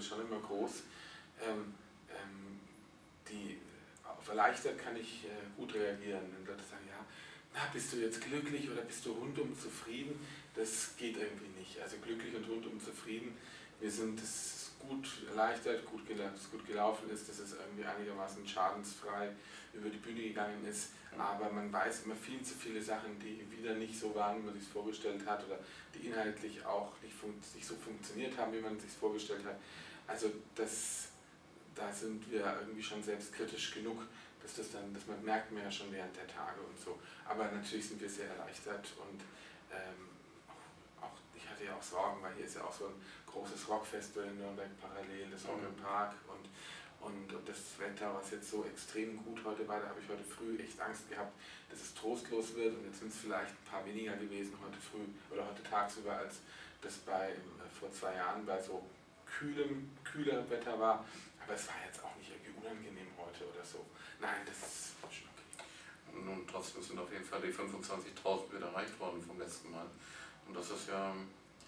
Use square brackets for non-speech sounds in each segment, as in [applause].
Ist schon immer groß. Ähm, ähm, die, auf erleichtert kann ich äh, gut reagieren. Wenn Leute sagen, ja, na, bist du jetzt glücklich oder bist du rundum zufrieden? Das geht irgendwie nicht. Also glücklich und rundum zufrieden. Wir sind es gut erleichtert, gut, dass gut gelaufen ist, dass es irgendwie einigermaßen schadensfrei über die Bühne gegangen ist. Aber man weiß immer viel zu viele Sachen, die wieder nicht so waren, wie man sich vorgestellt hat oder die inhaltlich auch nicht, nicht so funktioniert haben, wie man sich vorgestellt hat. Also das, da sind wir irgendwie schon selbstkritisch genug, dass das dann, das man merkt man ja schon während der Tage und so. Aber natürlich sind wir sehr erleichtert und ähm, auch, auch, ich hatte ja auch Sorgen, weil hier ist ja auch so ein großes Rockfestival in Nürnberg parallel, das Rock im Park und und, und das Wetter, was jetzt so extrem gut heute war, da habe ich heute früh echt Angst gehabt, dass es trostlos wird. Und jetzt sind es vielleicht ein paar weniger gewesen heute früh oder heute tagsüber, als das bei äh, vor zwei Jahren bei so kühlem, kühlerem Wetter war. Aber es war jetzt auch nicht irgendwie unangenehm heute oder so. Nein, das ist schon okay. Und trotzdem sind auf jeden Fall die 25.000 wieder erreicht worden vom letzten Mal. Und das ist ja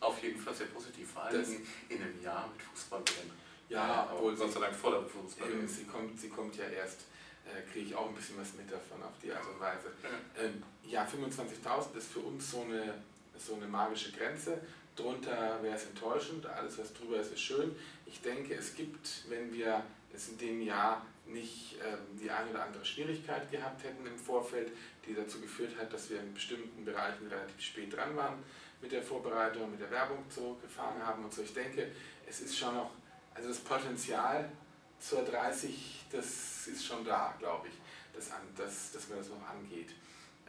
auf jeden Fall sehr positiv, vor allem in einem Jahr mit Fußball drin. Ja, obwohl Gott sei Dank vor der Berufsbildung. Sie kommt, sie kommt ja erst, äh, kriege ich auch ein bisschen was mit davon auf die Art und Weise. Ähm, ja, 25.000 ist für uns so eine, so eine magische Grenze. Drunter wäre es enttäuschend, alles was drüber ist, ist schön. Ich denke, es gibt, wenn wir es in dem Jahr nicht ähm, die eine oder andere Schwierigkeit gehabt hätten im Vorfeld, die dazu geführt hat, dass wir in bestimmten Bereichen relativ spät dran waren mit der Vorbereitung, mit der Werbung so gefahren haben und so. Ich denke, es ist schon noch also das Potenzial zur 30, das ist schon da, glaube ich, dass, dass, dass man das noch angeht.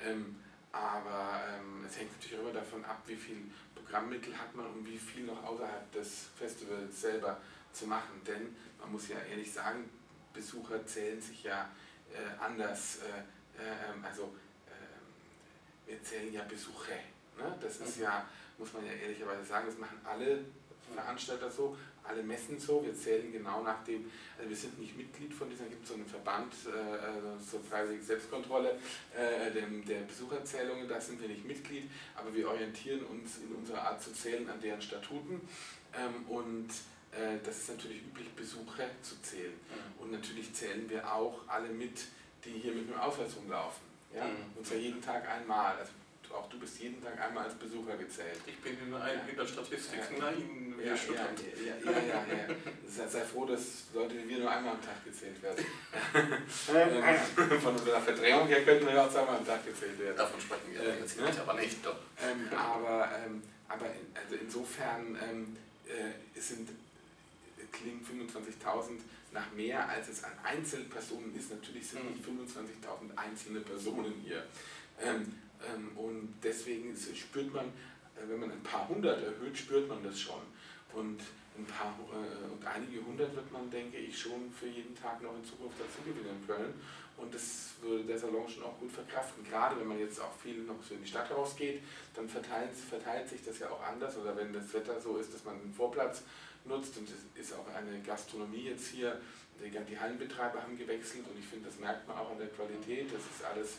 Ähm, aber ähm, natürlich immer davon ab, wie viel Programmmittel hat man und wie viel noch außerhalb des Festivals selber zu machen. Denn man muss ja ehrlich sagen, Besucher zählen sich ja äh, anders. Äh, äh, also ähm, wir zählen ja Besucher. Ne? Das ist mhm. ja, muss man ja ehrlicherweise sagen, das machen alle Veranstalter so, alle Messen so, wir zählen genau nach dem, also wir sind nicht Mitglied von diesem, gibt es so einen Verband äh, zur freiwilligen Selbstkontrolle äh, dem, der Besucherzählungen, da sind wir nicht Mitglied, aber wir orientieren uns in unserer Art zu zählen an deren Statuten ähm, und äh, das ist natürlich üblich, Besucher zu zählen. Mhm. Und natürlich zählen wir auch alle mit, die hier mit dem Ausweis rumlaufen. Ja? Mhm. Und zwar jeden Tag einmal. Also auch du bist jeden Tag einmal als Besucher gezählt. Ich bin in, ein, in der Statistik, ja, nein, ja, ja, ja, ja, ja, ja. Sei, sei froh, dass Leute wie wir nur einmal am Tag gezählt werden. Von unserer Verdrängung her könnten wir ja auch zweimal am Tag gezählt werden. Davon sprechen wir äh, jetzt ne? aber nicht. Doch. Ähm, aber ähm, aber in, also insofern ähm, äh, sind, klingen 25.000 nach mehr, als es an Einzelpersonen ist. Natürlich sind nicht 25.000 einzelne Personen hier. Ähm, ähm, und deswegen spürt man, äh, wenn man ein paar hundert erhöht, spürt man das schon. Und ein paar äh, und einige hundert wird man, denke ich, schon für jeden Tag noch in Zukunft dazu gewinnen können. Und das würde der Salon schon auch gut verkraften. Gerade wenn man jetzt auch viel noch so in die Stadt rausgeht, dann verteilt, verteilt sich das ja auch anders. Oder wenn das Wetter so ist, dass man den Vorplatz nutzt und es ist auch eine Gastronomie jetzt hier. Die Hallenbetreiber haben gewechselt und ich finde, das merkt man auch an der Qualität. Das ist alles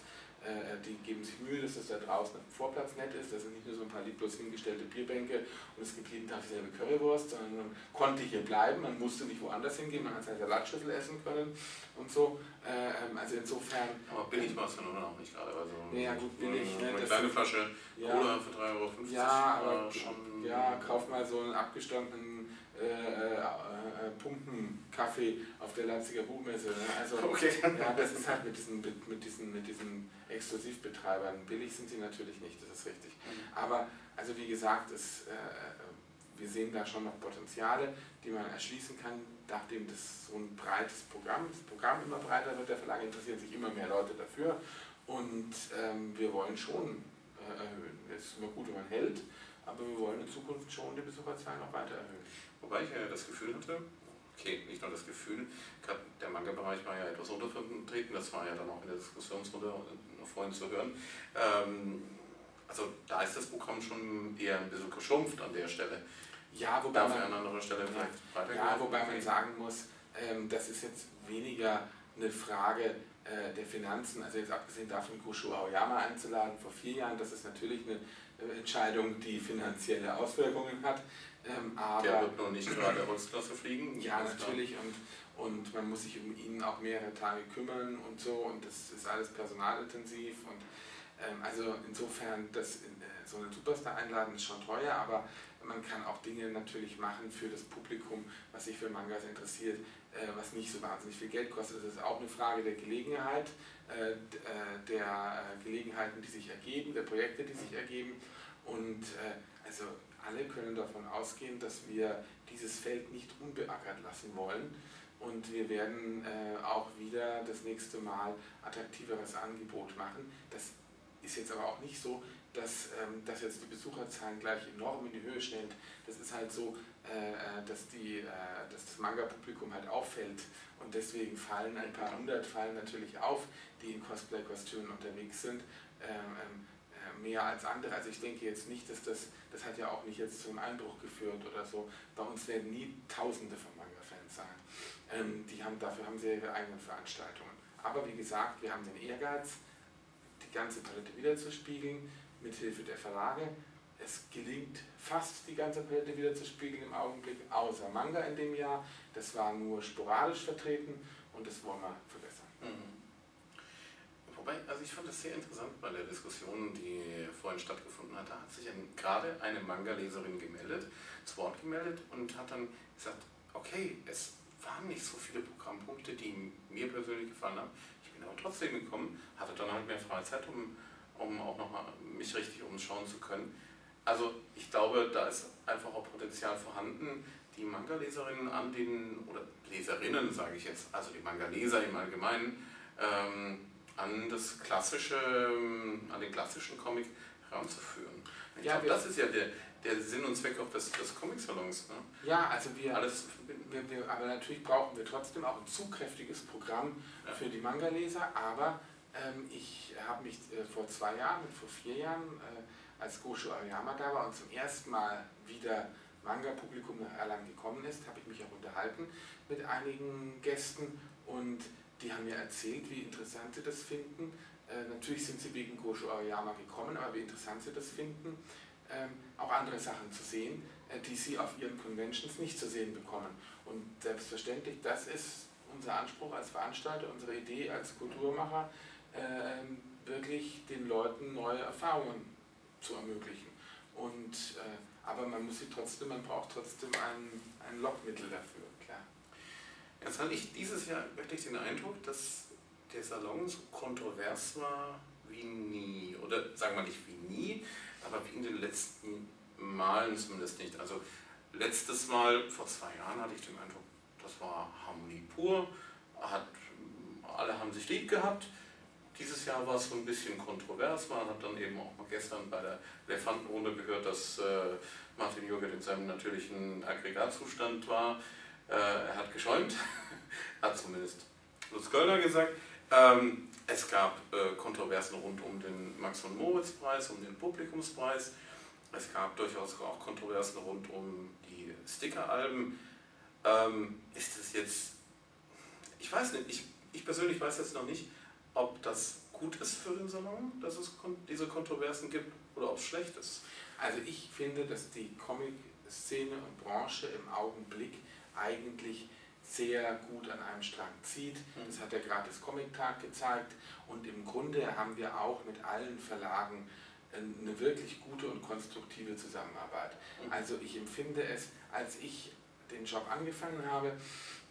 die geben sich Mühe, dass es da draußen am Vorplatz nett ist. Das sind nicht nur so ein paar lieblos hingestellte Bierbänke und es gibt jeden Tag dieselbe Currywurst, sondern man konnte hier bleiben, man musste nicht woanders hingehen, man hat seine Salatschüssel essen können und so. Äh, ähm, also insofern. Aber billig war es dann auch nicht gerade. Also ja, gut, billig. Ne, eine kleine Flasche ja, Cola für 3,50 Euro. Ja, aber schon. Ja, kauf mal so einen abgestandenen äh, äh, äh, Pumpenkaffee auf der Leipziger Buchmesse. Ne? Also, [laughs] okay. ja, das ist halt mit diesen, mit diesen, mit diesen Exklusivbetreibern. Billig sind sie natürlich nicht, das ist richtig. Mhm. Aber, also wie gesagt, es, äh, wir sehen da schon noch Potenziale, die man erschließen kann, nachdem das so ein breites Programm, das Programm immer breiter wird, der Verlag interessieren sich immer mehr Leute dafür und ähm, wir wollen schon äh, erhöhen. Es ist immer gut, wenn man hält, aber wir wollen in Zukunft schon die Besucherzahlen noch weiter erhöhen. Wobei ich ja das Gefühl hatte, okay, nicht nur das Gefühl, der Manga-Bereich war ja etwas untervertreten, das war ja dann auch in der Diskussionsrunde vorhin zu hören. Ähm, also da ist das Programm schon eher ein bisschen geschrumpft an der Stelle. Ja, wobei Darf man an anderer Stelle vielleicht? Ja, wobei man sagen muss, ähm, das ist jetzt weniger eine Frage äh, der Finanzen, also jetzt abgesehen davon, Gosho Aoyama einzuladen vor vier Jahren, das ist natürlich eine Entscheidung, die finanzielle Auswirkungen hat. Ähm, aber der wird nur nicht gerade der Holzklasse fliegen. Ja, natürlich. Und, und man muss sich um ihn auch mehrere Tage kümmern und so. Und das ist alles personalintensiv. Und ähm, also insofern, das, äh, so einen Superstar einladen ist schon teuer, aber man kann auch Dinge natürlich machen für das Publikum, was sich für Mangas interessiert, äh, was nicht so wahnsinnig viel Geld kostet. Das ist auch eine Frage der Gelegenheit, äh, äh der äh, Gelegenheiten, die sich ergeben, der Projekte, die sich ergeben. Und äh, also alle können davon ausgehen, dass wir dieses Feld nicht unbeackert lassen wollen. Und wir werden äh, auch wieder das nächste Mal attraktiveres Angebot machen. Das ist jetzt aber auch nicht so, dass, ähm, dass jetzt die Besucherzahlen gleich enorm in die Höhe schnellen. Das ist halt so, äh, äh, dass, die, äh, dass das Manga-Publikum halt auffällt und deswegen fallen ein paar hundert fallen natürlich auf, die in Cosplay-Kostümen unterwegs sind. Ähm, ähm, mehr als andere. Also ich denke jetzt nicht, dass das, das hat ja auch nicht jetzt zum Einbruch geführt oder so. Bei uns werden nie Tausende von Manga-Fans sein. Ähm, die haben, dafür haben sie ihre eigenen Veranstaltungen. Aber wie gesagt, wir haben den Ehrgeiz, die ganze Palette wiederzuspiegeln, mit Hilfe der Verlage. Es gelingt fast die ganze Palette wiederzuspiegeln im Augenblick, außer Manga in dem Jahr. Das war nur sporadisch vertreten und das wollen wir verbessern. Mhm. Wobei, also ich fand das sehr interessant bei der Diskussion, die vorhin stattgefunden hat. Da hat sich ein, gerade eine Manga-Leserin gemeldet, zu Wort gemeldet und hat dann gesagt, okay, es waren nicht so viele Programmpunkte, die mir persönlich gefallen haben. Ich bin aber trotzdem gekommen, hatte dann halt mehr Freizeit, um, um auch nochmal mich richtig umschauen zu können. Also ich glaube, da ist einfach auch Potenzial vorhanden, die Manga-Leserinnen an den, oder Leserinnen sage ich jetzt, also die Manga-Leser im Allgemeinen, ähm, an das klassische, an den klassischen Comic heranzuführen. Ich ja, glaube, das ist ja der, der Sinn und Zweck auch des, des Comic-Salons. Ne? Ja, also wir, Alles wir, wir, aber natürlich brauchen wir trotzdem auch ein zugkräftiges Programm ja. für die Manga-Leser, aber ähm, ich habe mich äh, vor zwei Jahren, vor vier Jahren, äh, als Gosho Ariyama da war und zum ersten Mal wieder Manga-Publikum nach Erlangen gekommen ist, habe ich mich auch unterhalten mit einigen Gästen und die haben mir erzählt, wie interessant sie das finden. Äh, natürlich sind sie wegen Gosho Ariyama gekommen, aber wie interessant sie das finden, ähm, auch andere Sachen zu sehen, äh, die sie auf ihren Conventions nicht zu sehen bekommen. Und selbstverständlich, das ist unser Anspruch als Veranstalter, unsere Idee als Kulturmacher, äh, wirklich den Leuten neue Erfahrungen zu ermöglichen. Und, äh, aber man muss sie trotzdem, man braucht trotzdem ein, ein Lockmittel dafür. Jetzt hatte ich dieses Jahr wirklich den Eindruck, dass der Salon so kontrovers war wie nie. Oder sagen wir nicht wie nie, aber wie in den letzten Malen zumindest nicht. Also letztes Mal, vor zwei Jahren, hatte ich den Eindruck, das war Harmonie pur. Hat, alle haben sich lieb gehabt. Dieses Jahr war es so ein bisschen kontrovers. Man hat dann eben auch mal gestern bei der Elefantenrunde gehört, dass äh, Martin Jürgen in seinem natürlichen Aggregatzustand war. Äh, er hat geschäumt, [laughs] hat zumindest Lutz Göllner gesagt. Ähm, es gab äh, Kontroversen rund um den Max von Moritz Preis, um den Publikumspreis. Es gab durchaus auch Kontroversen rund um die Sticker-Alben. Ähm, ist das jetzt, ich weiß nicht, ich, ich persönlich weiß jetzt noch nicht, ob das gut ist für den Salon, dass es diese Kontroversen gibt oder ob es schlecht ist. Also ich finde, dass die Comic-Szene und Branche im Augenblick eigentlich sehr gut an einem Strang zieht. Mhm. Das hat der gratis Comic-Tag gezeigt. Und im Grunde haben wir auch mit allen Verlagen eine wirklich gute und konstruktive Zusammenarbeit. Mhm. Also ich empfinde es, als ich den Job angefangen habe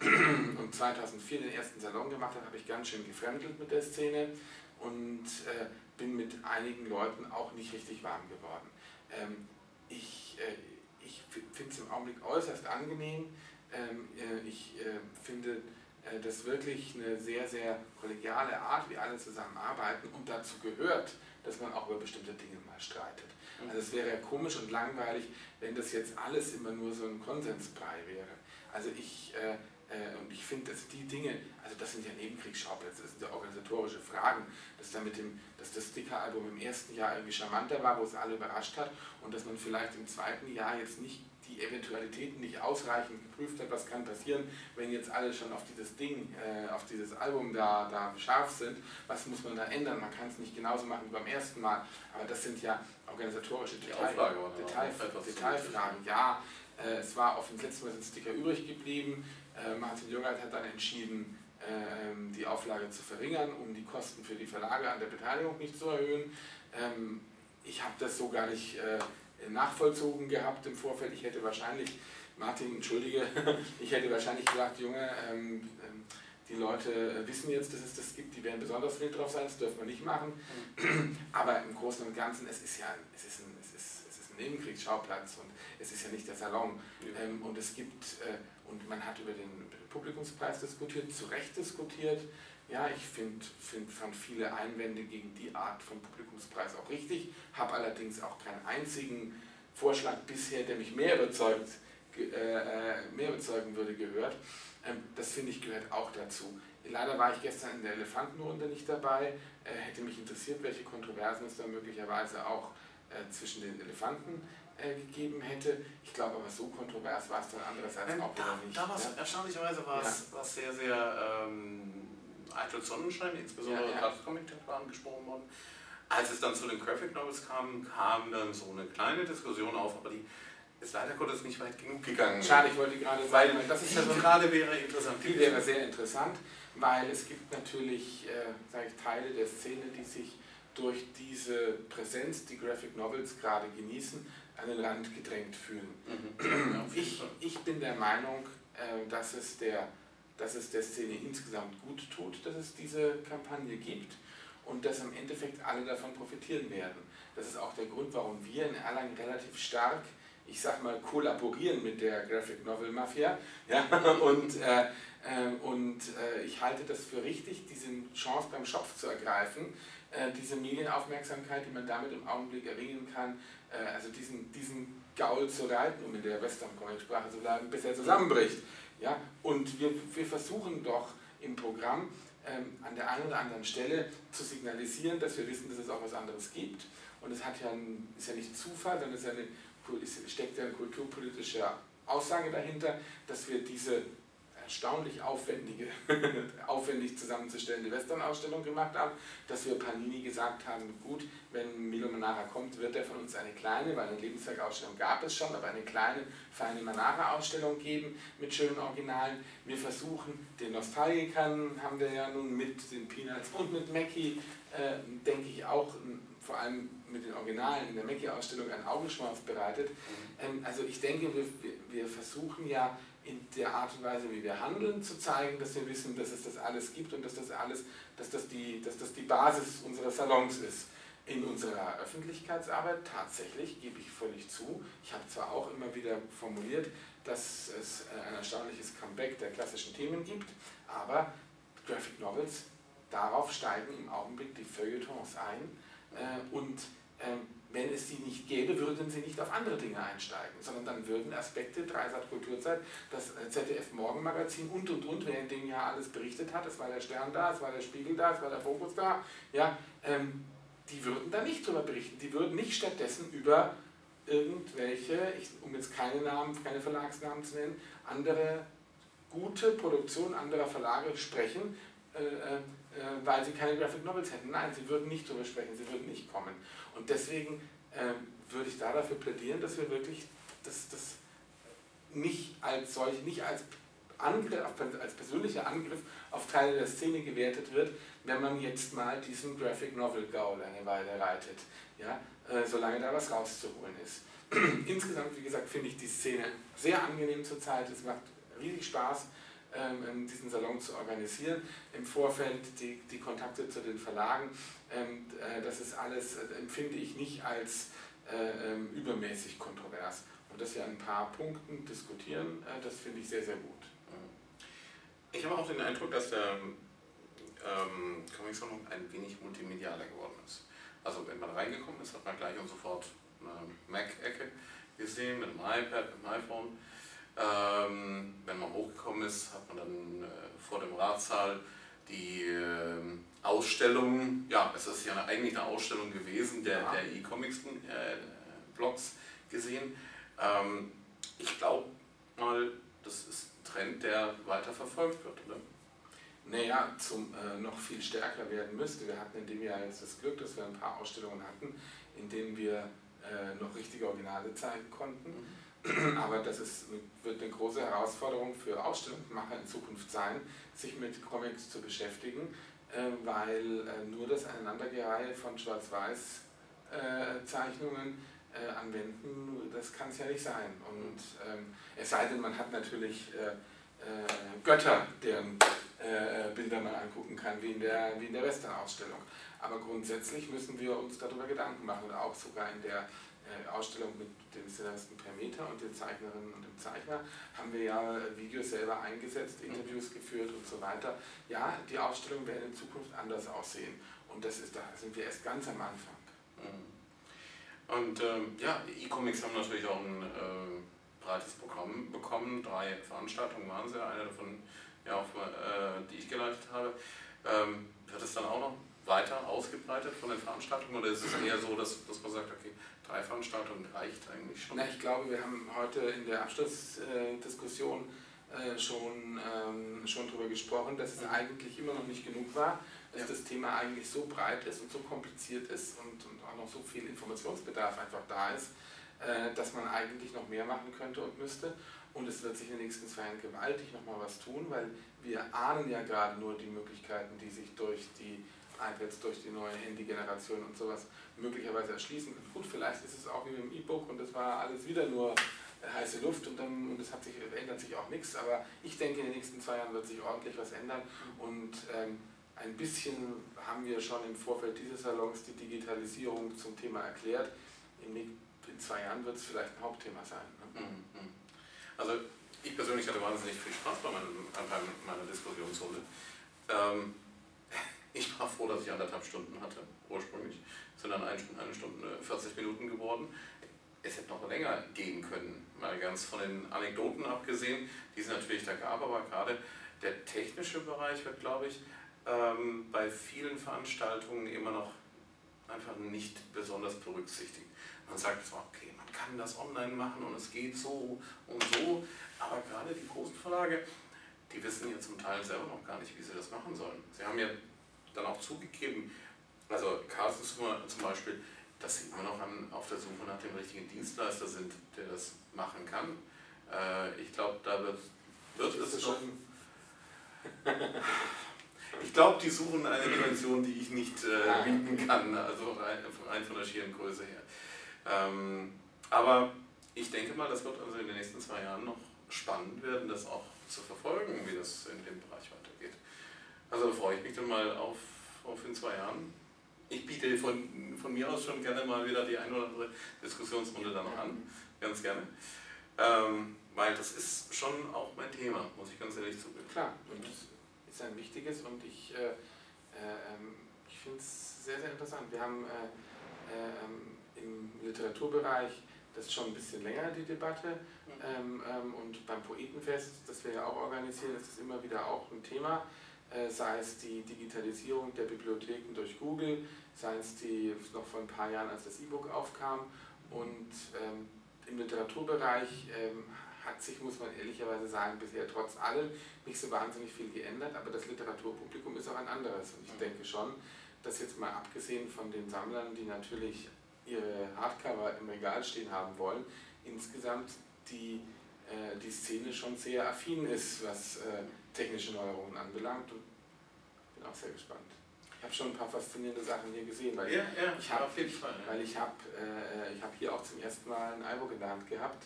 [clears throat] und 2004 den ersten Salon gemacht habe, habe ich ganz schön gefremdelt mit der Szene und äh, bin mit einigen Leuten auch nicht richtig warm geworden. Ähm, ich äh, ich finde es im Augenblick äußerst angenehm, äh, ich äh, finde äh, das wirklich eine sehr, sehr kollegiale Art, wie alle zusammenarbeiten und dazu gehört, dass man auch über bestimmte Dinge mal streitet. Mhm. Also es wäre ja komisch und langweilig, wenn das jetzt alles immer nur so ein Konsensbrei wäre. Also ich, äh, äh, und ich finde, dass die Dinge, also das sind ja Nebenkriegsschauplätze, das sind ja organisatorische Fragen, dass, da mit dem, dass das Sticker-Album im ersten Jahr irgendwie charmanter war, wo es alle überrascht hat und dass man vielleicht im zweiten Jahr jetzt nicht die Eventualitäten nicht ausreichend geprüft hat, was kann passieren, wenn jetzt alle schon auf dieses Ding, äh, auf dieses Album da, da scharf sind, was muss man da ändern? Man kann es nicht genauso machen wie beim ersten Mal, aber das sind ja organisatorische Detail, Detail, Detailfragen. Ja, Äh, es war auf dem letzten Mal ein Sticker übrig geblieben. Äh, Martin Jungert hat dann entschieden, ähm, die Auflage zu verringern, um die Kosten für die Verlage an der Beteiligung nicht zu erhöhen. Ähm, ich habe das so gar nicht äh, nachvollzogen gehabt im Vorfeld. Ich hätte wahrscheinlich, Martin, entschuldige, [laughs] ich hätte wahrscheinlich gesagt, Junge, ähm, die Leute wissen jetzt, dass es das gibt, die werden besonders wild drauf sein, das dürfen wir nicht machen. [clears throat] Aber im Großen und Ganzen, es ist ja es ist ein, es ist, es ist ein Nebenkriegsschauplatz und es ist ja nicht der Salon. Ja. und es gibt, äh, und man hat über den Publikumspreis diskutiert, zu Recht diskutiert. Ja, ich find, find, fand viele Einwände gegen die Art von Publikumspreis auch richtig, habe allerdings auch keinen einzigen Vorschlag bisher, der mich mehr überzeugt, äh, äh, mehr überzeugen würde, gehört. Ähm, das finde ich gehört auch dazu. Leider war ich gestern in der Elefantenrunde nicht dabei. Äh, hätte mich interessiert, welche Kontroversen es da möglicherweise auch äh, zwischen den Elefanten äh, gegeben hätte. Ich glaube aber, so kontrovers war es dann andererseits ähm, auch da, nicht. Damals, ja? erstaunlicherweise, war es ja. sehr, sehr ähm, Eitel Sonnenschein, insbesondere ja, ja. das Comic war angesprochen worden. Als es dann zu den Graphic Novels kam, kam dann so eine kleine Diskussion auf, aber die ist leider Gottes nicht weit genug gegangen. Schade, ich wollte gerade sagen, das ist ja so gerade wäre interessant. Die wäre sehr interessant, weil es gibt natürlich äh, ich, Teile der Szene, die sich durch diese Präsenz, die Graphic Novels gerade genießen, an den Rand gedrängt fühlen. Mhm. ich, ich bin der Meinung, äh, dass, es der, dass es der Szene insgesamt gut tut, dass es diese Kampagne gibt und dass im Endeffekt alle davon profitieren werden. Das ist auch der Grund, warum wir in Erlangen relativ stark ich sag mal, kollaborieren mit der Graphic Novel Mafia. [laughs] Ja? Und, äh, äh, und äh, ich halte das für richtig, diese Chance beim Schopf zu ergreifen, äh, diese Medienaufmerksamkeit, die man damit im Augenblick erringen kann, äh, also diesen, diesen Gaul zu reiten, um in der Western-Comic-Sprache zu bleiben, bis er zusammenbricht. Ja? Und wir, wir versuchen doch im Programm ähm, an der einen oder anderen Stelle zu signalisieren, dass wir wissen, dass es auch was anderes gibt. Und es ja ist ja nicht Zufall, sondern es ja eine steckt ja eine kulturpolitische Aussage dahinter, dass wir diese erstaunlich aufwendige, [laughs] aufwendig zusammenzustellende Western-Ausstellung gemacht haben, dass wir Panini gesagt haben, gut, wenn Milo Manara kommt, wird er von uns eine kleine, weil eine Lebenswerkausstellung gab es schon, aber eine kleine, feine Manara-Ausstellung geben mit schönen Originalen. Wir versuchen, den Nostalgikern haben wir ja nun mit den Peanuts und mit Mackie, äh, denke ich auch, vor allem mit den Originalen in der Mackie-Ausstellung einen Augenschmaus bereitet. Mhm. Ähm, also ich denke, wir, wir versuchen ja in der Art und Weise, wie wir handeln, zu zeigen, dass wir wissen, dass es das alles gibt und dass das alles, dass das die, dass das die Basis unserer Salons ist. In unserer Öffentlichkeitsarbeit tatsächlich, gebe ich völlig zu, ich habe zwar auch immer wieder formuliert, dass es ein erstaunliches Comeback der klassischen Themen gibt, aber Graphic Novels, darauf steigen im Augenblick die Feuilletons ein äh, und ähm, wenn es sie nicht gäbe, würden sie nicht auf andere Dinge einsteigen, sondern dann würden Aspekte, Dreisat Kulturzeit, das äh, ZDF Morgenmagazin und und und, wer in dem Jahr alles berichtet hat, es war der Stern da, es war der Spiegel da, es war der Fokus da, ja, ähm, die würden da nicht drüber berichten. Die würden nicht stattdessen über irgendwelche, ich, um jetzt keine Namen, keine Verlagsnamen zu nennen, andere gute Produktionen anderer Verlage sprechen, äh, äh, weil sie keine Graphic Novels hätten. Nein, sie würden nicht darüber sprechen, sie würden nicht kommen. Und deswegen ähm, würde ich da dafür plädieren, dass wir wirklich das, das nicht als solch, nicht als Angriff, als persönlicher Angriff auf Teile der Szene gewertet wird, wenn man jetzt mal diesen Graphic Novel Gaul eine Weile reitet, ja, äh, solange da was rauszuholen ist. [clears throat] Insgesamt, wie gesagt, finde ich die Szene sehr angenehm zurzeit, es macht riesig Spaß ähm, diesen Salon zu organisieren. Im Vorfeld die, die Kontakte zu den Verlagen, ähm, äh, das ist alles, äh, empfinde ich nicht als äh, ähm, übermäßig kontrovers. Und dass wir an ein paar Punkten diskutieren, äh, das finde ich sehr, sehr gut. Ich habe auch den Eindruck, dass der ähm, Comic Salon ein wenig multimedialer geworden ist. Also wenn man reingekommen ist, hat man gleich und sofort eine Mac-Ecke gesehen mit einem iPad, mit einem iPhone. Ähm, wenn man hochgekommen ist, hat man dann äh, vor dem Ratssaal die äh, Ausstellung, ja, es ist ja eigentlich eine Ausstellung gewesen der, ja. der E-Comics-Blogs äh, gesehen. Ähm, ich glaube mal, das ist ein Trend, der weiter verfolgt wird, oder? Naja, zum äh, noch viel stärker werden müsste. Wir hatten in dem Jahr jetzt das Glück, dass wir ein paar Ausstellungen hatten, in denen wir äh, noch richtige Originale zeigen konnten. Mhm [clears throat] Aber das ist, wird eine große Herausforderung für Ausstellungsmacher in Zukunft sein, sich mit Comics zu beschäftigen, äh, weil äh, nur das Aneinandergereihe von Schwarz-Weiß-Zeichnungen äh, anwenden, das kann es ja nicht sein. Und ähm, es sei denn, man hat natürlich Götter, deren Bilder man angucken kann, wie in der, wie in der Western-Ausstellung. Aber grundsätzlich müssen wir uns darüber Gedanken machen, auch sogar in der Ausstellung mit dem Szenaristen per Meter und den Zeichnerinnen und dem Zeichner haben wir ja Videos selber eingesetzt, mhm. Interviews geführt und so weiter. Ja, die Ausstellung werden in Zukunft anders aussehen und das ist, da sind wir erst ganz am Anfang. Mhm. Und ähm, ja, E-Comics haben natürlich auch ein äh, breites Programm bekommen. Drei Veranstaltungen waren sie, eine davon, ja, auch, äh, die ich geleitet habe. Ähm, wird es dann auch noch weiter ausgebreitet von den Veranstaltungen oder ist es eher so, dass, dass man sagt, okay, drei Veranstaltungen reicht eigentlich schon? Na, ich glaube, wir haben heute in der Abschlussdiskussion äh, schon, ähm, schon darüber gesprochen, dass es mhm. eigentlich immer noch nicht genug war, dass ja. das Thema eigentlich so breit ist und so kompliziert ist und, und auch noch so viel Informationsbedarf einfach da ist, äh, dass man eigentlich noch mehr machen könnte und müsste. Und es wird sich in den nächsten zwei Jahren gewaltig nochmal was tun, weil wir ahnen ja gerade nur die Möglichkeiten, die sich durch die iPads, durch die neue Handy-Generation und sowas möglicherweise erschließen. Gut, vielleicht ist es auch wie mit dem E-Book und das war alles wieder nur äh, heiße Luft und dann und es hat sich, ändert sich auch nichts, aber ich denke, in den nächsten zwei Jahren wird sich ordentlich was ändern und ähm, ein bisschen haben wir schon im Vorfeld dieses Salons die Digitalisierung zum Thema erklärt. In, in zwei Jahren wird es vielleicht ein Hauptthema sein. Ne? Mhm, mhm. Also ich persönlich hatte wahnsinnig viel Spaß bei, meinem, bei meiner Diskussionsrunde. Ähm, ich war froh, dass ich anderthalb Stunden hatte, ursprünglich. Es sind dann eine Stunde 40 Minuten geworden. Es hätte noch länger gehen können, mal ganz von den Anekdoten abgesehen, die es natürlich da gab, aber gerade der technische Bereich wird, glaube ich, ähm, bei vielen Veranstaltungen immer noch einfach nicht besonders berücksichtigt. Man sagt zwar, okay, man kann das online machen und es geht so und so, aber gerade die großen Verlage, die wissen ja zum Teil selber noch gar nicht, wie sie das machen sollen. Sie haben ja dann auch zugegeben, also Carsten zum Beispiel, dass sie immer noch an, auf der Suche nach dem richtigen Dienstleister sind, der das machen kann. Äh, ich glaube, da wird, wird es noch. [laughs] ich glaube, die suchen eine Dimension, die ich nicht äh, bieten kann, also rein, rein, von der schieren Größe her. Ähm, aber ich denke mal, das wird also in den nächsten zwei Jahren noch spannend werden, das auch zu verfolgen, wie das in dem Bereich weitergeht. Also freue ich mich dann mal auf, auf in zwei Jahren. Ich biete von, von mir aus schon gerne mal wieder die ein oder andere Diskussionsrunde dann noch an, ganz gerne. Ähm, weil das ist schon auch mein Thema, muss ich ganz ehrlich zugeben. Klar, und das ist ein wichtiges und ich, äh, äh, ich finde es sehr, sehr interessant. Wir haben äh, äh, im Literaturbereich das ist schon ein bisschen länger, die Debatte. Mhm. Ähm, ähm, und beim Poetenfest, das wir ja auch organisieren, ist es immer wieder auch ein Thema. Äh, sei es die Digitalisierung der Bibliotheken durch Google, sei es die noch vor ein paar Jahren, als das E-Book aufkam. Und ähm, im Literaturbereich ähm, hat sich, muss man ehrlicherweise sagen, bisher trotz allem nicht so wahnsinnig viel geändert, aber das Literaturpublikum ist auch ein anderes. Und ich mhm. denke schon, dass jetzt mal abgesehen von den Sammlern, die natürlich ihre Hardcover im Regal stehen haben wollen, insgesamt die, äh, die Szene schon sehr affin ist, was äh, technische Neuerungen anbelangt und bin auch sehr gespannt. Ich habe schon ein paar faszinierende Sachen hier gesehen, weil ja, ja, ich habe weil ich habe äh, ich habe hier auch zum ersten Mal ein iBook in der Hand gehabt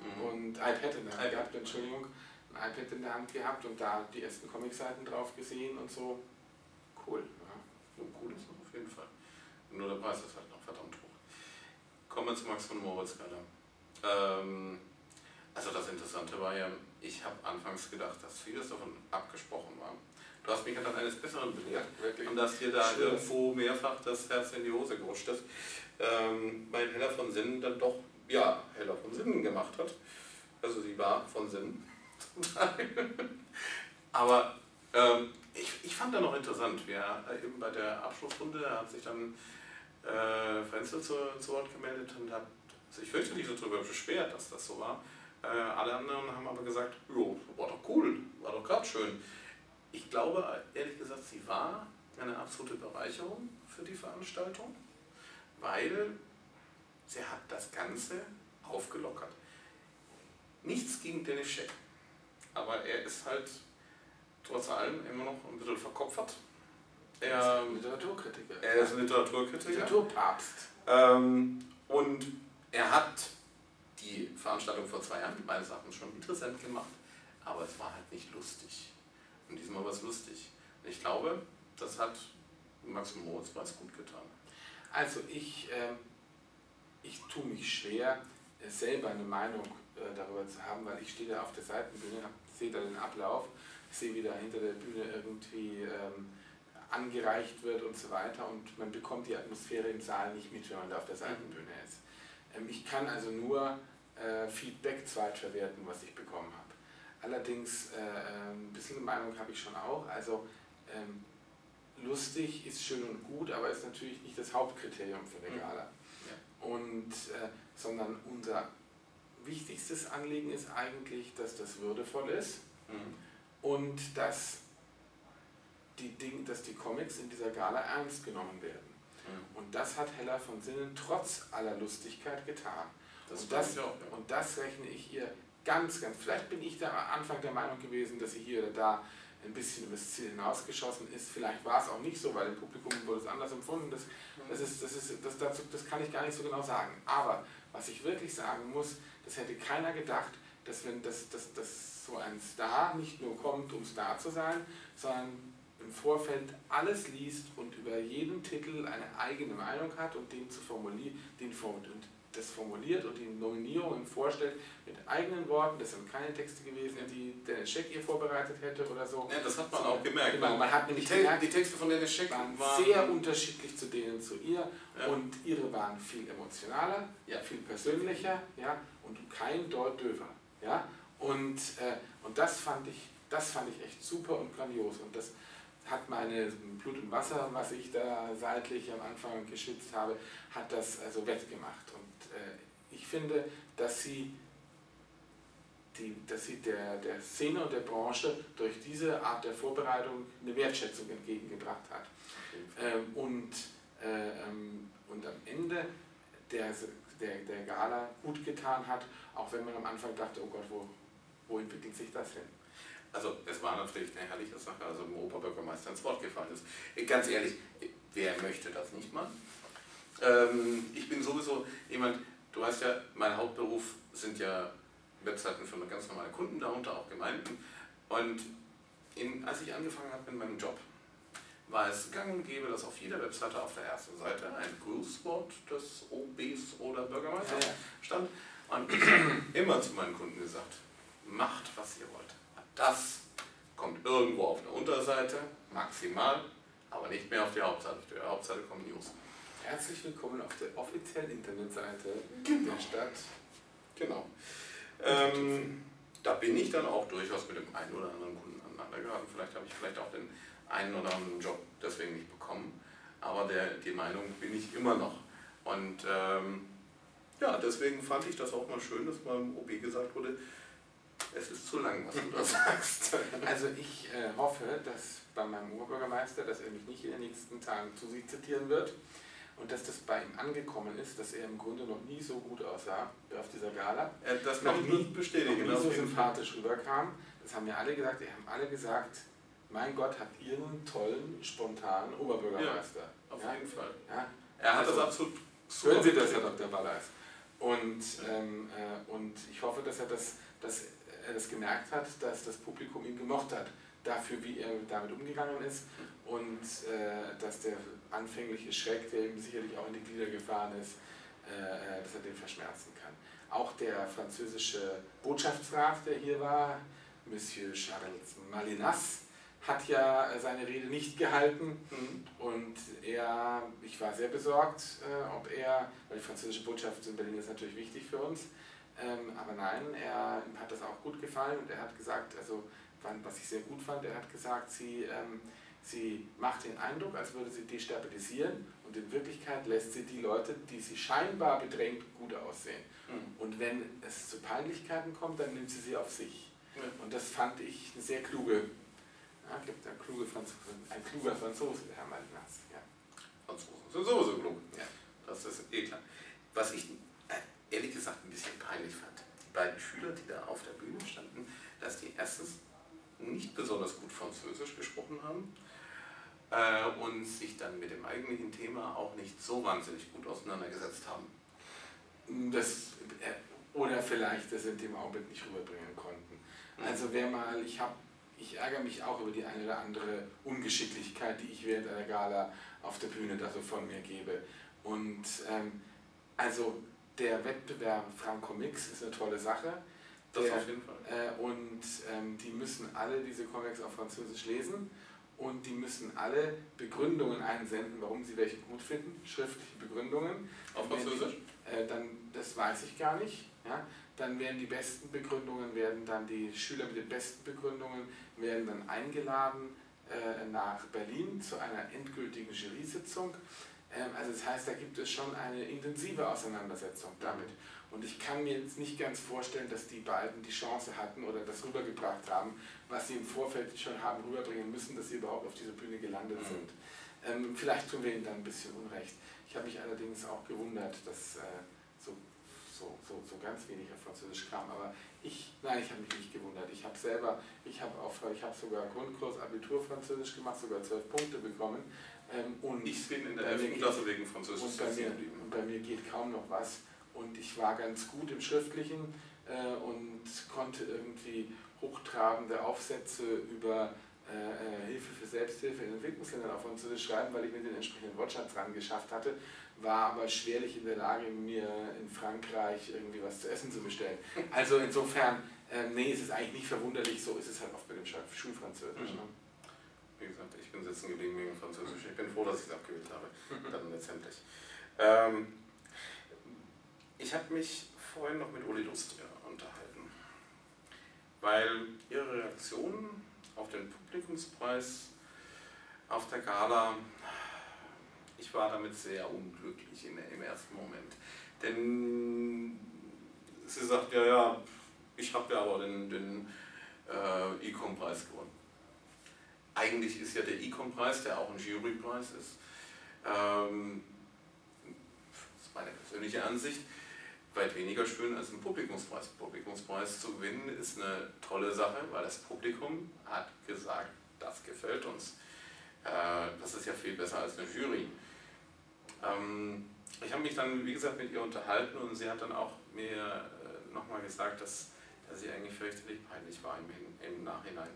mhm. und iPad in der Hand gehabt, Entschuldigung, ein iPad in der Hand gehabt und da die ersten Comicseiten drauf gesehen und so. Cool. Ja. So cool ist es auf jeden Fall. Nur der Preis ist halt noch verdammt hoch. Kommen wir zu Max von Moritz gerade. Ähm, also das Interessante war ja, ich habe anfangs gedacht, dass vieles davon abgesprochen war. Du hast mich ja dann eines Besseren belehrt ja, und dass dir da Stimmt. irgendwo mehrfach das Herz in die Hose gerutscht ist, ähm, weil Heller von Sinnen dann doch, ja, Heller von Sinnen gemacht hat. Also sie war von Sinnen zum [laughs] Teil. Aber ähm, ich, ich fand da noch interessant, wir äh, eben bei der Abschlussrunde hat sich dann äh, Frenzel zu, zu Wort gemeldet und hat sich fürchterlich so darüber beschwert, dass das so war. Äh, alle anderen haben aber gesagt, jo, war doch cool, war doch gerade schön. Ich glaube, ehrlich gesagt, sie war eine absolute Bereicherung für die Veranstaltung, weil sie hat das Ganze aufgelockert. nichts gegen Dennis Scheck. Aber er ist halt trotz allem immer noch ein bisschen verkopfert. Er, ist Literaturkritiker. Er ist ein Literaturkritiker. Literaturpapst. Ähm, und er hat die Veranstaltung vor zwei Jahren meines Erachtens schon interessant gemacht, aber es war halt nicht lustig. Und diesmal war es lustig. Und ich glaube, das hat Max Moritz ganz gut getan. Also ich, äh, ich tue mich schwer, äh, selber eine Meinung äh, darüber zu haben, weil ich stehe da auf der Seitenbühne, sehe da den Ablauf, sehe, wie da hinter der Bühne irgendwie ähm, angereicht wird und so weiter und man bekommt die Atmosphäre im Saal nicht mit, wenn man da auf der. Seitenbühne ist. Ähm, ich kann also nur äh, Feedback zweitverwerten, was ich bekommen habe. Allerdings äh, ähm, ein bisschen Meinung habe ich schon auch. Also ähm, lustig ist schön und gut, aber ist natürlich nicht das Hauptkriterium für eine mhm. Gala. Ja. Und, äh, sondern unser wichtigstes Anliegen ist eigentlich, dass das würdevoll ist mhm. und dass die, Ding, dass die Comics in dieser Gala ernst genommen werden. Mhm. Und das hat Hella von Sinnen trotz aller Lustigkeit getan. Das und, das, auch, ja. und das rechne ich ihr ganz, ganz. Vielleicht bin ich da am Anfang der Meinung gewesen, dass sie hier oder da ein bisschen übers Ziel hinausgeschossen ist. Vielleicht war es auch nicht so, weil im Publikum wurde es anders empfunden. Das, das, ist, das, ist, das, dazu, das kann ich gar nicht so genau sagen. Aber was ich wirklich sagen muss, das hätte keiner gedacht, dass wenn das, das, das so ein Star nicht nur kommt, um Star zu sein, sondern im Vorfeld alles liest und über jeden Titel eine eigene Meinung hat und den zu formulieren, den und das formuliert und die Nominierungen vorstellt mit eigenen Worten. Das sind keine Texte gewesen, die Dennis Scheck ihr vorbereitet hätte oder so. Ja, das hat man auch gemerkt. Genau, man hat nämlich die, gemerkt, die Texte von Dennis Scheck waren, waren sehr unterschiedlich zu denen zu ihr ja. und ihre waren viel emotionaler, ja. viel persönlicher ja, und kein Deut Döver. Ja? Und, äh, und das, fand ich, das fand ich echt super und grandios. Und das hat meine Blut und Wasser, was ich da seitlich am Anfang geschützt habe, hat das also wettgemacht. Und äh, ich finde, dass sie, die, dass sie der, der Szene und der Branche durch diese Art der Vorbereitung eine Wertschätzung entgegengebracht hat. Ähm, und, äh, ähm, und am Ende der, der, der Gala gut getan hat, auch wenn man am Anfang dachte, oh Gott, wo, wo entwickelt sich das hin? Also es war natürlich eine herrliche Sache, also dem Oberbürgermeister ins Wort gefallen ist. Ganz ehrlich, wer möchte das nicht mal? Ähm, ich bin sowieso jemand, du weißt ja, mein Hauptberuf sind ja Webseiten für ganz normale Kunden, darunter auch Gemeinden. Und in, als ich angefangen habe mit meinem Job, war es gang und gäbe, dass auf jeder Webseite auf der ersten Seite ein Grußwort des OBs oder Bürgermeisters ja, ja. stand. Und ich habe immer zu meinen Kunden gesagt, macht, was ihr wollt. Das kommt irgendwo auf der Unterseite, maximal, aber nicht mehr auf die Hauptseite. Auf die Hauptseite kommen News. Herzlich willkommen auf der offiziellen Internetseite genau. der Stadt. Genau. Ähm, da bin ich dann auch durchaus mit dem einen oder anderen Kunden aneinander geraten. Vielleicht habe ich vielleicht auch den einen oder anderen Job deswegen nicht bekommen. Aber der, die Meinung bin ich immer noch. Und ähm, ja, deswegen fand ich das auch mal schön, dass beim OB gesagt wurde, es ist zu lang, was du da [laughs] sagst. Also ich äh, hoffe, dass bei meinem Oberbürgermeister, dass er mich nicht in den nächsten Tagen zu sich zitieren wird und dass das bei ihm angekommen ist, dass er im Grunde noch nie so gut aussah auf dieser Gala. Äh, das noch nie bestätigen. Noch nie so sympathisch rüberkam. Das haben ja alle gesagt. Die haben alle gesagt, mein Gott, habt ihr einen tollen, spontanen Oberbürgermeister. Ja, auf ja? jeden Fall. Ja? Er hat also, das absolut Hören Sie das, Herr Dr. Ballas. Und, ähm, äh, und ich hoffe, dass er das, dass er das gemerkt hat, dass das Publikum ihn gemocht hat, dafür, wie er damit umgegangen ist und äh, dass der anfängliche Schreck, der ihm sicherlich auch in die Glieder gefahren ist, äh, äh, dass er den verschmerzen kann. Auch der französische Botschaftsrat, der hier war, Monsieur Charles Malinas, hat ja seine Rede nicht gehalten und er, ich war sehr besorgt, äh, ob er, weil die französische Botschaft in Berlin ist natürlich wichtig für uns, ähm, aber nein, er, ihm hat das auch gut gefallen und er hat gesagt, also was ich sehr gut fand, er hat gesagt, sie, ähm, sie macht den Eindruck, als würde sie destabilisieren und in Wirklichkeit lässt sie die Leute, die sie scheinbar bedrängt, gut aussehen. Mhm. Und wenn es zu Peinlichkeiten kommt, dann nimmt sie sie auf sich. Mhm. Und das fand ich eine sehr kluge, ja, gibt ein, kluge Franzose, ein kluger Franzose, Herr Malinas. Ja. Franzosen sind sowieso klug. Ja. Das ist eh klar. Was ich ehrlich gesagt ein bisschen peinlich fand. Die beiden Schüler die da auf der Bühne standen, dass die erstens nicht besonders gut Französisch gesprochen haben äh, und sich dann mit dem eigentlichen Thema auch nicht so wahnsinnig gut auseinandergesetzt haben. Das, äh, oder vielleicht das in dem Augenblick nicht rüberbringen konnten. Mhm. Also wer mal, ich habe ich ärgere mich auch über die eine oder andere Ungeschicklichkeit, die ich während einer Gala auf der Bühne da so von mir gebe. Und ähm, also der Wettbewerb Franco Mix ist eine tolle Sache. Das der, auf jeden Fall. Äh, und ähm, die müssen alle diese Comics auf Französisch lesen und die müssen alle Begründungen einsenden, warum sie welche gut finden, schriftliche Begründungen. Auf Französisch? Äh, dann, das weiß ich gar nicht. Ja? Dann werden die besten Begründungen, werden dann die Schüler mit den besten Begründungen, werden dann eingeladen äh, nach Berlin zu einer endgültigen Jury-Sitzung. Ähm, also das heißt, da gibt es schon eine intensive Auseinandersetzung damit. Und ich kann mir jetzt nicht ganz vorstellen, dass die beiden die Chance hatten oder das rübergebracht haben, was sie im Vorfeld schon haben rüberbringen müssen, dass sie überhaupt auf dieser Bühne gelandet mhm. sind. Ähm, vielleicht tun wir ihnen dann ein bisschen Unrecht. Ich habe mich allerdings auch gewundert, dass äh, so, so, so, so ganz wenig auf Französisch kam. Aber ich, nein, ich habe mich nicht gewundert. Ich habe selber, ich habe habe sogar Grundkurs Abitur Französisch gemacht, sogar zwölf Punkte bekommen. Ähm, und ich bin in der 11. Klasse wegen Französisch und bei, mir, und bei mir geht kaum noch was. Und ich war ganz gut im Schriftlichen äh, und konnte irgendwie hochtrabende Aufsätze über äh, äh, Hilfe für Selbsthilfe in Entwicklungsländern auf Französisch schreiben, weil ich mir den entsprechenden Wortschatz dran geschafft hatte, war aber schwerlich in der Lage, mir in Frankreich irgendwie was zu essen zu bestellen. [laughs] Also insofern, äh, nee, es ist eigentlich nicht verwunderlich, so ist es halt oft mit dem Schulfranzösisch. Mhm. Ne? Wie gesagt, ich bin sitzen geblieben wegen Französisch. Ich bin froh, dass ich es abgewählt habe, dann letztendlich. Ähm, ich habe mich vorhin noch mit Uli Lust unterhalten, weil ihre Reaktion auf den Publikumspreis auf der Gala, ich war damit sehr unglücklich in, im ersten Moment. Denn sie sagt, ja, ja, ich habe ja aber den, den äh, Ecom-Preis gewonnen. Eigentlich ist ja der Ecom-Preis, der auch ein Jurypreis ist, ähm, das ist meine persönliche Ansicht, weit weniger schön als einen Publikumspreis. Publikumspreis zu gewinnen ist eine tolle Sache, weil das Publikum hat gesagt, das gefällt uns. Äh, das ist ja viel besser als eine Jury. Ähm, ich habe mich dann, wie gesagt, mit ihr unterhalten und sie hat dann auch mir äh, nochmal gesagt, dass, dass sie eigentlich fürchterlich peinlich war im, im Nachhinein,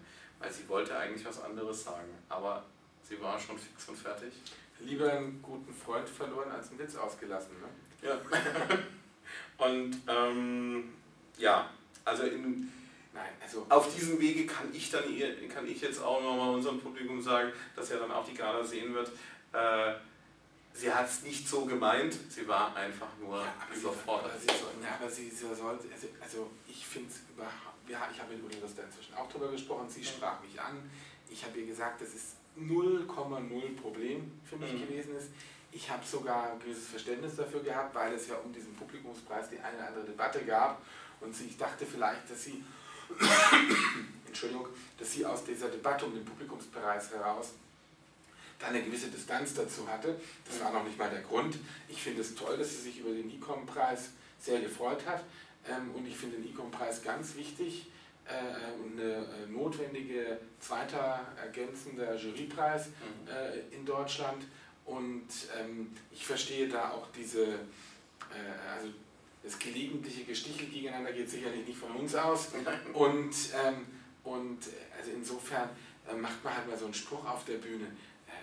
weil sie wollte eigentlich was anderes sagen, aber sie war schon fix und fertig. Lieber einen guten Freund verloren als einen Witz ausgelassen, ne? Ja. [laughs] Und ähm, ja, also, in, Nein, also auf diesem Wege kann ich dann kann ich jetzt auch nochmal unserem Publikum sagen, dass er dann auch die Gala sehen wird. Äh, sie hat es nicht so gemeint, sie war einfach nur ja, überfordert. Sie, aber, sie soll, ja, aber sie, sie sollte, also, also ich finde es überhaupt, ja, ich habe mit Uli das inzwischen auch darüber gesprochen, sie sprach mich an, ich habe ihr gesagt, dass es 0,0 Problem für mich mhm. gewesen ist. Ich habe sogar ein gewisses Verständnis dafür gehabt, weil es ja um diesen Publikumspreis die eine oder andere Debatte gab und ich dachte vielleicht, dass sie, [coughs] Entschuldigung, dass sie aus dieser Debatte um den Publikumspreis heraus da eine gewisse Distanz dazu hatte. Das war noch nicht mal der Grund. Ich finde es toll, dass sie sich über den ICOM-Preis sehr gefreut hat und ich finde den ICOM-Preis ganz wichtig äh, und eine äh, notwendige zweiter ergänzender Jurypreis mhm. äh, in Deutschland. Und ähm, ich verstehe da auch diese, also das gelegentliche Gestichel gegeneinander geht sicherlich nicht von uns aus. Und, ähm, und also insofern macht man halt mal so einen Spruch auf der Bühne.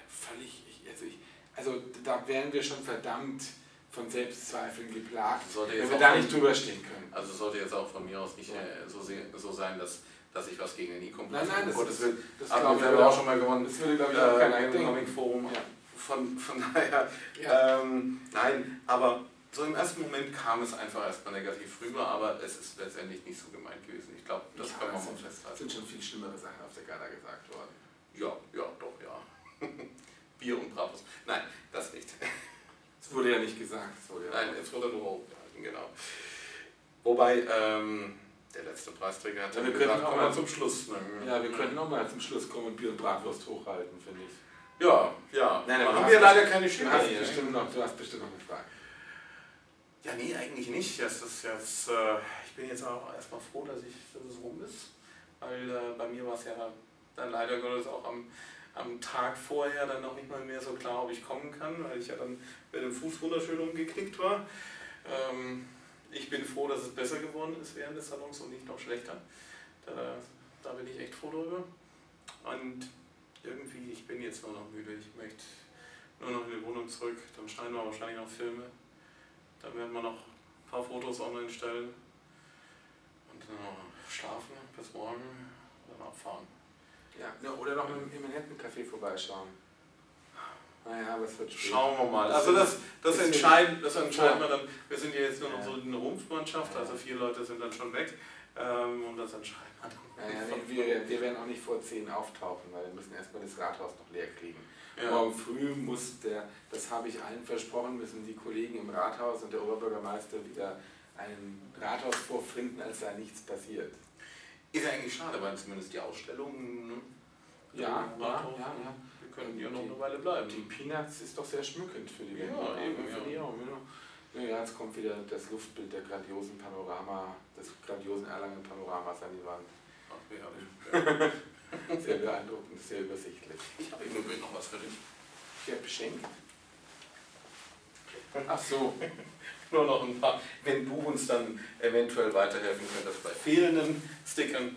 Völlig, also, ich, also da wären wir schon verdammt von Selbstzweifeln geplagt, wenn wir da nicht drüber stehen können. Also sollte jetzt auch von mir aus nicht äh, so, so sein, dass dass ich was gegen den E-Com Nein, nein, das, das, das, das, das glaube ich, auch schon mal gewonnen. Das würde, glaube ich, auch kein äh, Comic-Forum. Ja von, von daher, ja. ähm, nein, aber so im ersten Moment kam es einfach erstmal negativ rüber, aber es ist letztendlich nicht so gemeint gewesen. Ich glaube, das ja, kann man mal festhalten. Es sind schon viel schlimmere Sachen auf der Gala gesagt worden. Ja, ja, doch, ja. [laughs] Bier und Bravos. Nein, das nicht. Wurde ja nicht gesagt. So, ja. Nein, es wurde nur hochgehalten, genau. Wobei, ähm, der letzte Preisträger hat ja, wir gesagt, kommen wir zum Schluss. Ne? Ja, wir können nochmal zum Schluss kommen und Bier und Bratwurst hochhalten, finde ich. Ja, ja. Nein, nein, haben wir leider keine hast, bestimmt noch, du hast bestimmt noch eine Frage. Ja, nee, eigentlich nicht. Das ist jetzt, äh, ich bin jetzt auch erstmal froh, dass, ich, dass es rum ist. Weil äh, bei mir war es ja dann leider Gottes auch am, am Tag vorher dann noch nicht mal mehr so klar, ob ich kommen kann, weil ich ja dann mit dem Fuß wunderschön umgeknickt war. Ähm, ich bin froh, dass es besser geworden ist während des Salons und nicht noch schlechter. Da, da bin ich echt froh drüber. Und irgendwie, ich bin jetzt nur noch müde. Ich möchte nur noch in die Wohnung zurück. Dann schneiden wir wahrscheinlich noch Filme. Dann werden wir noch ein paar Fotos online stellen. Und dann noch schlafen bis morgen und dann abfahren. Ja, ne, oder noch im, im Manhattan-Café vorbeischauen. Naja, aber es wird schwierig. Schauen wir mal. Also das, das, entscheiden, das entscheiden wir dann. Wir sind ja jetzt nur noch so eine Rumpfmannschaft, also vier Leute sind dann schon weg. Ähm, und das entscheiden wir dann. Naja, nee, wir, wir werden auch nicht vor 10 auftauchen, weil wir müssen erstmal das Rathaus noch leer kriegen. Ja. Morgen früh muss der, das habe ich allen versprochen, müssen die Kollegen im Rathaus und der Oberbürgermeister wieder einen Rathaus vorfinden, als sei nichts passiert. Ist ja eigentlich schade, weil zumindest die Ausstellung. Ne? Ja, ja, ja, ja. Wir können ja noch eine Weile bleiben. Die Peanuts ist doch sehr schmückend für die Wände. Ja, eben, für die auch, ja. ja, jetzt kommt wieder das Luftbild der grandiosen Panorama, des grandiosen Erlangen Panoramas an die Wand. Ach, ja, [laughs] sehr beeindruckend, sehr übersichtlich. Ich habe Übrigen noch was für dich. Ich habe beschenkt. Ach so. [laughs] nur noch ein paar, wenn du uns dann eventuell weiterhelfen könntest bei fehlenden Stickern.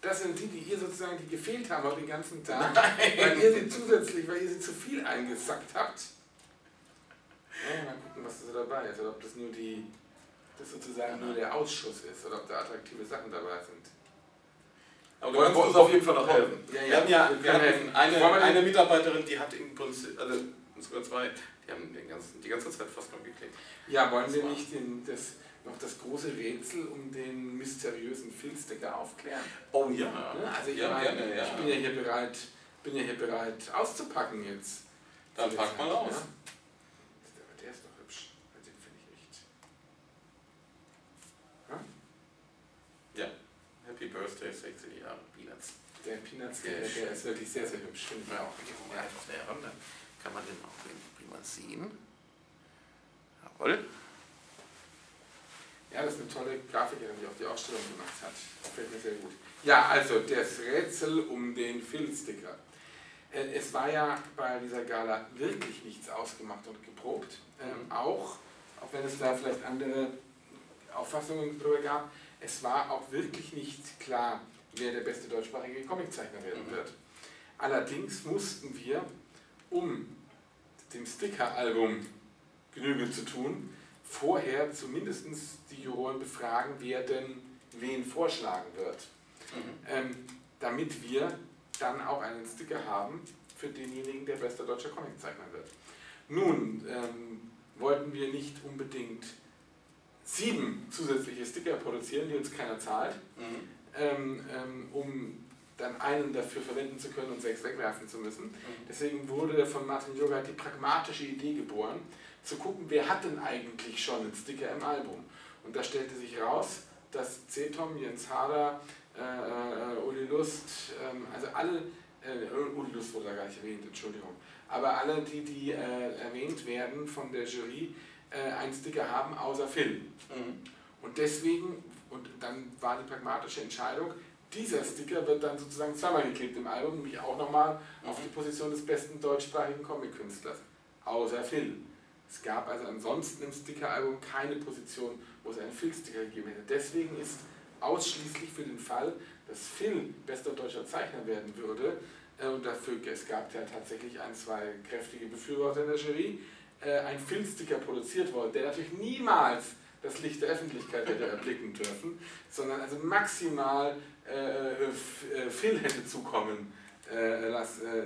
Das sind die, die ihr sozusagen die gefehlt haben auch den ganzen Tag, [laughs] Nein. weil ihr sie zusätzlich, weil ihr sie zu viel eingesackt habt. Ja, mal gucken, was da dabei ist, oder ob das nur die, das sozusagen nur der Ausschuss ist, oder ob da attraktive Sachen dabei sind. Aber du kannst uns auf jeden Fall noch helfen. Ja, ja, wir haben ja wir hatten eine, eine Mitarbeiterin, die hat im Prinzip, also sogar zwei, die haben den ganzen, die ganze Zeit fast nur geklickt. Ja, wollen wir nicht den, das, noch das große Rätsel um den mysteriösen Filzdecker aufklären? Oh ja. Also ich, ja, meine, ja. ich bin ja hier bereit, bin ja hier bereit auszupacken jetzt. Dann pack mal aus. Ja? Der ist doch hübsch. Den finde ich echt. Ja? ja. Happy Birthday, 60 Jahre Peanuts. Der Peanuts, der, der, ist wirklich sehr, sehr hübsch. Finde ich ja, auch. Ja. Dann kann man den auch prima sehen. Jawohl. Ja, das ist eine tolle Grafikerin, die auch die Ausstellung gemacht hat. Das gefällt mir sehr gut. Ja, also das Rätsel um den Filzsticker. Äh, es war ja bei dieser Gala wirklich nichts ausgemacht und geprobt. Ähm, mhm. auch, auch wenn es da vielleicht andere Auffassungen darüber gab, es war auch wirklich nicht klar, wer der beste deutschsprachige Comiczeichner werden mhm. wird. Allerdings mussten wir, um dem Sticker-Album Genüge zu tun, vorher zumindest die Juroren befragen, wer denn wen vorschlagen wird. Mhm. Ähm, damit wir dann auch einen Sticker haben für denjenigen, der bester deutscher Comiczeichner wird. Nun ähm, wollten wir nicht unbedingt sieben zusätzliche Sticker produzieren, die uns keiner zahlt, mhm. ähm, ähm um dann einen dafür verwenden zu können und sechs wegwerfen zu müssen. Mhm. Deswegen wurde von Martin Joga die pragmatische Idee geboren, zu gucken, wer hat denn eigentlich schon einen Sticker im Album. Und da stellte sich raus, dass C-Tom, Jens Hader, äh, äh, Uli Lust, ähm, also alle, äh, Uli Lust wurde da gar nicht erwähnt, Entschuldigung, aber alle, die, die äh, erwähnt werden von der Jury, äh, einen Sticker haben, außer Phil. Mhm. Und deswegen, und dann war die pragmatische Entscheidung, dieser Sticker wird dann sozusagen zweimal geklebt im Album, nämlich auch nochmal auf die Position des besten deutschsprachigen Comic-Künstlers, außer Phil. Es gab also ansonsten im Sticker-Album keine Position, wo es einen Phil-Sticker gegeben hätte. Deswegen ist ausschließlich für den Fall, dass Phil bester deutscher Zeichner werden würde, äh, und dafür, es gab ja tatsächlich ein, zwei kräftige Befürworter in der Jury, äh, ein Phil-Sticker produziert worden, der natürlich niemals das Licht der Öffentlichkeit hätte erblicken dürfen, sondern also maximal äh, äh Phil hätte zukommen äh, lassen, äh,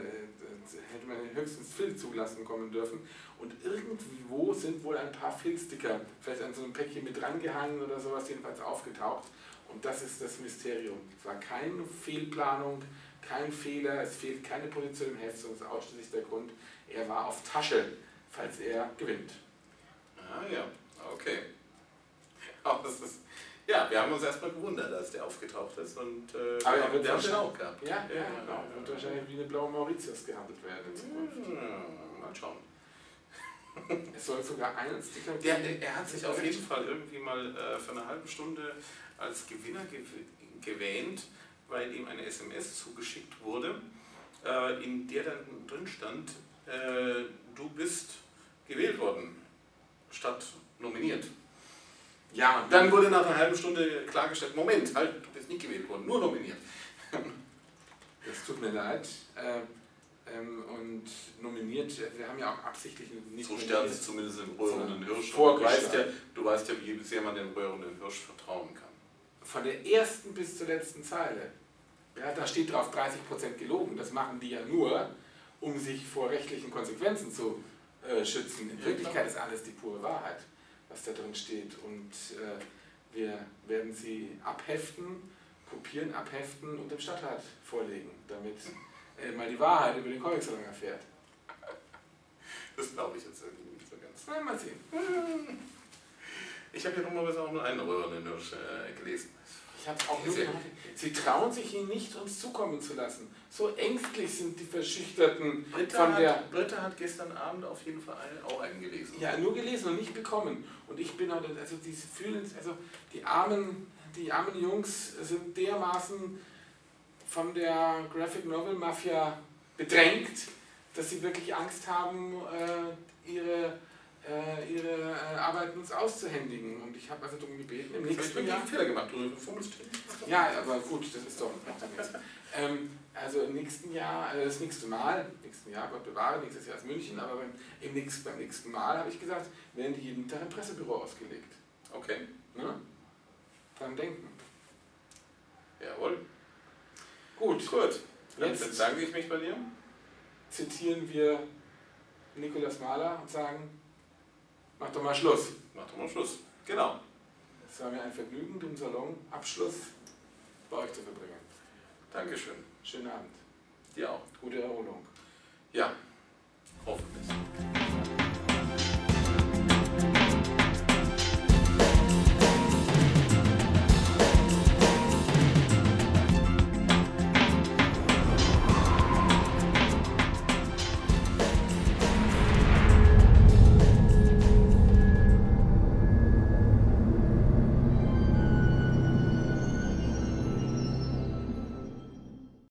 hätte man höchstens Phil zulassen kommen dürfen. Und irgendwo sind wohl ein paar Phil-Sticker, vielleicht an so einem Päckchen mit drangehangen oder sowas, jedenfalls aufgetaucht. Und das ist das Mysterium. Es war keine Fehlplanung, kein Fehler, es fehlt keine Position im Heft, sondern es ist ausschließlich der Grund, er war auf Tasche, falls er gewinnt. Ah ja, okay. [laughs] Aber das ist ja, wir haben uns erstmal gewundert, als der aufgetaucht ist. Und, äh, Aber er wird der wahrscheinlich auch gehabt. Ja, ja, ja genau. Er wird wahrscheinlich wie eine blaue Mauritius gehandelt werden in Zukunft. Ja, mal schauen. [laughs] es soll sogar einen Sticker der, der, Er hat sich auf jeden Fall irgendwie mal äh, für eine halbe Stunde als Gewinner gew gewähnt, weil ihm eine SMS zugeschickt wurde, äh, in der dann drin stand, äh, du bist gewählt worden, statt nominiert. Ja, und dann wurde nach einer halben Stunde klargestellt, Moment, halt, du bist nicht gewählt worden, nur nominiert. [laughs] Das tut mir leid. Äh, ähm, und nominiert, wir haben ja auch absichtlich nicht So sterben es zumindest im röhrenden Hirsch. Du weißt, ja, du weißt ja, wie sehr man dem röhrenden Hirsch vertrauen kann. Von der ersten bis zur letzten Zeile. Ja, da steht drauf 30% gelogen. Das machen die ja nur, um sich vor rechtlichen Konsequenzen zu äh, schützen. In Wirklichkeit ist alles die pure Wahrheit, was da drin steht. Und äh, wir werden sie abheften, kopieren, abheften und dem Stadtrat vorlegen, damit äh, mal die Wahrheit über den Comic-Salon erfährt. Das glaube ich jetzt irgendwie nicht so ganz. Na, mal sehen. [laughs] Ich habe ja dummerweise auch nur einen röhrenden Hirsch äh, gelesen. Ich habe auch nur Sie trauen sich ihn nicht, uns zukommen zu lassen. So ängstlich sind die Verschüchterten Britta von der. Hat, Britta hat gestern Abend auf jeden Fall auch einen gelesen. Ja, nur gelesen und nicht bekommen. Und ich bin auch, also die fühlen, also die armen, die armen Jungs sind dermaßen von der Graphic Novel Mafia bedrängt, dass sie wirklich Angst haben, äh, ihre, äh, ihre äh, Arbeiten uns auszuhändigen. Und ich habe also darum gebeten, im nächsten Jahr... Fehler gemacht, du fummelst Ja, aber gut, das ist doch... ähm, also im nächsten Jahr, also das nächste Mal, nächsten Jahr, Gott bewahre, nächstes Jahr ist München, aber beim, im nächsten, beim nächsten Mal, habe ich gesagt, werden die jeden Tag im Pressebüro ausgelegt. Okay. Ne? Dran denken. Jawohl. Gut. Gut. Jetzt bedanke ich mich bei dir. Zitieren wir Nikolaus Mahler und sagen, mach doch mal Schluss. Mach doch mal Schluss. Genau. Es war mir ein Vergnügen, den Salonabschluss bei euch zu verbringen. Dankeschön. Schönen Abend. Dir auch. Gute Erholung. Ja, hoffentlich.